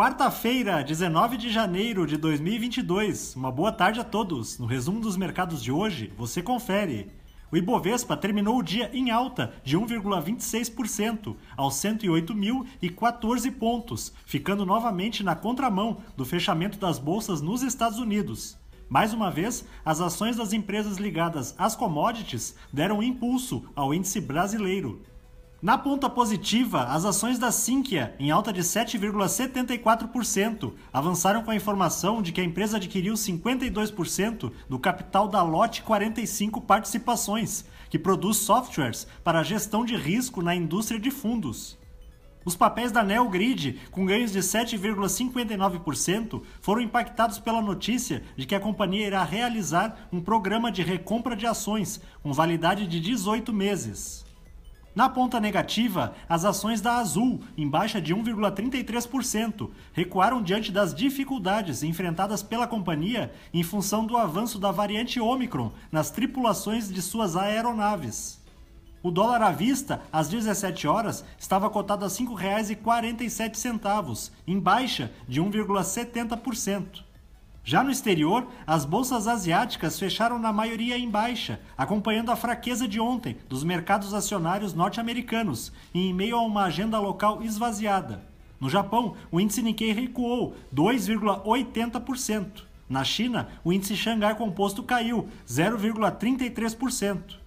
Quarta-feira, 19 de janeiro de 2022. Uma boa tarde a todos. No resumo dos mercados de hoje, você confere. O Ibovespa terminou o dia em alta de 1,26% aos 108.014 pontos, ficando novamente na contramão do fechamento das bolsas nos Estados Unidos. Mais uma vez, as ações das empresas ligadas às commodities deram impulso ao índice brasileiro. Na ponta positiva, as ações da Sinqia, em alta de 7,74%, avançaram com a informação de que a empresa adquiriu 52% do capital da Lote 45 Participações, que produz softwares para gestão de risco na indústria de fundos. Os papéis da Neogrid, com ganhos de 7,59%, foram impactados pela notícia de que a companhia irá realizar um programa de recompra de ações, com validade de 18 meses. Na ponta negativa, as ações da Azul, em baixa de 1,33%, recuaram diante das dificuldades enfrentadas pela companhia em função do avanço da variante Omicron nas tripulações de suas aeronaves. O dólar à vista, às 17 horas, estava cotado a R$ 5,47, em baixa de 1,70%. Já no exterior, as bolsas asiáticas fecharam na maioria em baixa, acompanhando a fraqueza de ontem dos mercados acionários norte-americanos e em meio a uma agenda local esvaziada. No Japão, o índice Nikkei recuou 2,80%. Na China, o índice Xangai Composto caiu 0,33%.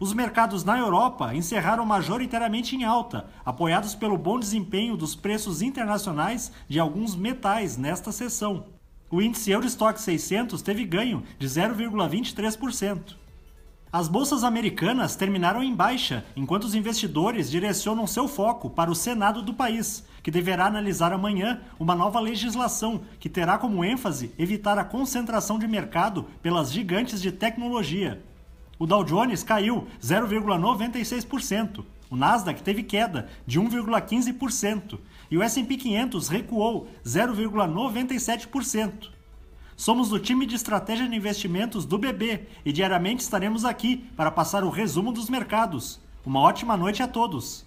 Os mercados na Europa encerraram majoritariamente em alta, apoiados pelo bom desempenho dos preços internacionais de alguns metais nesta sessão. O índice Eurostock 600 teve ganho de 0,23%. As bolsas americanas terminaram em baixa, enquanto os investidores direcionam seu foco para o Senado do país, que deverá analisar amanhã uma nova legislação que terá como ênfase evitar a concentração de mercado pelas gigantes de tecnologia. O Dow Jones caiu 0,96%, o Nasdaq teve queda de 1,15% e o S&P 500 recuou 0,97%. Somos do time de estratégia de investimentos do BB e diariamente estaremos aqui para passar o resumo dos mercados. Uma ótima noite a todos.